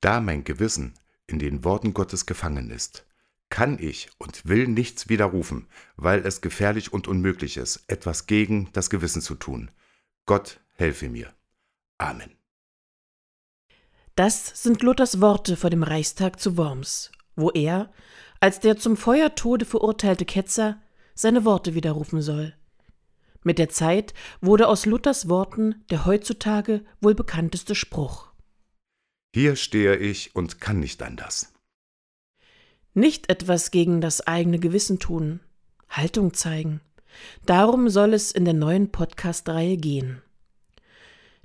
Da mein Gewissen in den Worten Gottes gefangen ist, kann ich und will nichts widerrufen, weil es gefährlich und unmöglich ist, etwas gegen das Gewissen zu tun. Gott helfe mir. Amen. Das sind Luthers Worte vor dem Reichstag zu Worms, wo er, als der zum Feuertode verurteilte Ketzer, seine Worte widerrufen soll. Mit der Zeit wurde aus Luthers Worten der heutzutage wohl bekannteste Spruch. Hier stehe ich und kann nicht anders. Nicht etwas gegen das eigene Gewissen tun, Haltung zeigen. Darum soll es in der neuen Podcast-Reihe gehen.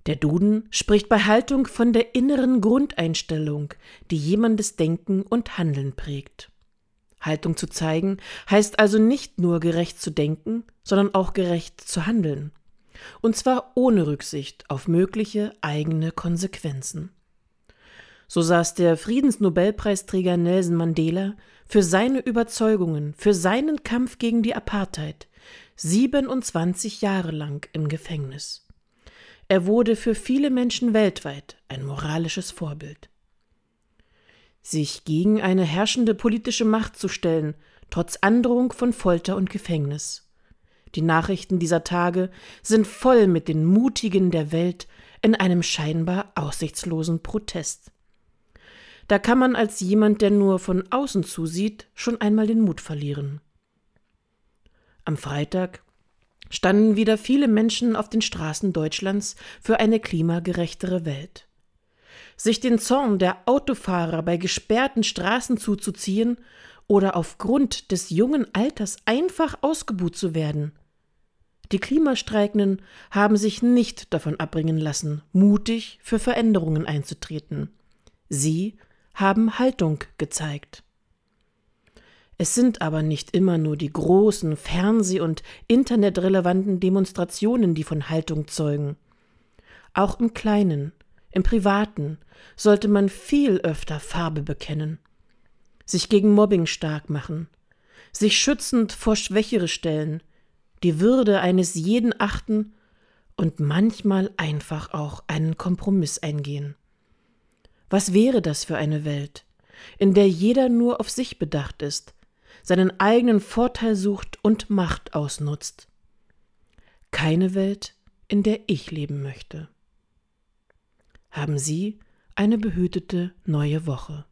Der Duden spricht bei Haltung von der inneren Grundeinstellung, die jemandes Denken und Handeln prägt. Haltung zu zeigen heißt also nicht nur gerecht zu denken, sondern auch gerecht zu handeln. Und zwar ohne Rücksicht auf mögliche eigene Konsequenzen. So saß der Friedensnobelpreisträger Nelson Mandela für seine Überzeugungen, für seinen Kampf gegen die Apartheid 27 Jahre lang im Gefängnis. Er wurde für viele Menschen weltweit ein moralisches Vorbild. Sich gegen eine herrschende politische Macht zu stellen, trotz Androhung von Folter und Gefängnis. Die Nachrichten dieser Tage sind voll mit den Mutigen der Welt in einem scheinbar aussichtslosen Protest. Da kann man als jemand, der nur von außen zusieht, schon einmal den Mut verlieren. Am Freitag standen wieder viele Menschen auf den Straßen Deutschlands für eine klimagerechtere Welt. Sich den Zorn der Autofahrer bei gesperrten Straßen zuzuziehen oder aufgrund des jungen Alters einfach ausgebuht zu werden. Die Klimastreikenden haben sich nicht davon abbringen lassen, mutig für Veränderungen einzutreten. Sie haben Haltung gezeigt. Es sind aber nicht immer nur die großen Fernseh- und internetrelevanten Demonstrationen, die von Haltung zeugen. Auch im Kleinen, im Privaten sollte man viel öfter Farbe bekennen, sich gegen Mobbing stark machen, sich schützend vor Schwächere stellen, die Würde eines jeden achten und manchmal einfach auch einen Kompromiss eingehen. Was wäre das für eine Welt, in der jeder nur auf sich bedacht ist, seinen eigenen Vorteil sucht und Macht ausnutzt? Keine Welt, in der ich leben möchte. Haben Sie eine behütete neue Woche.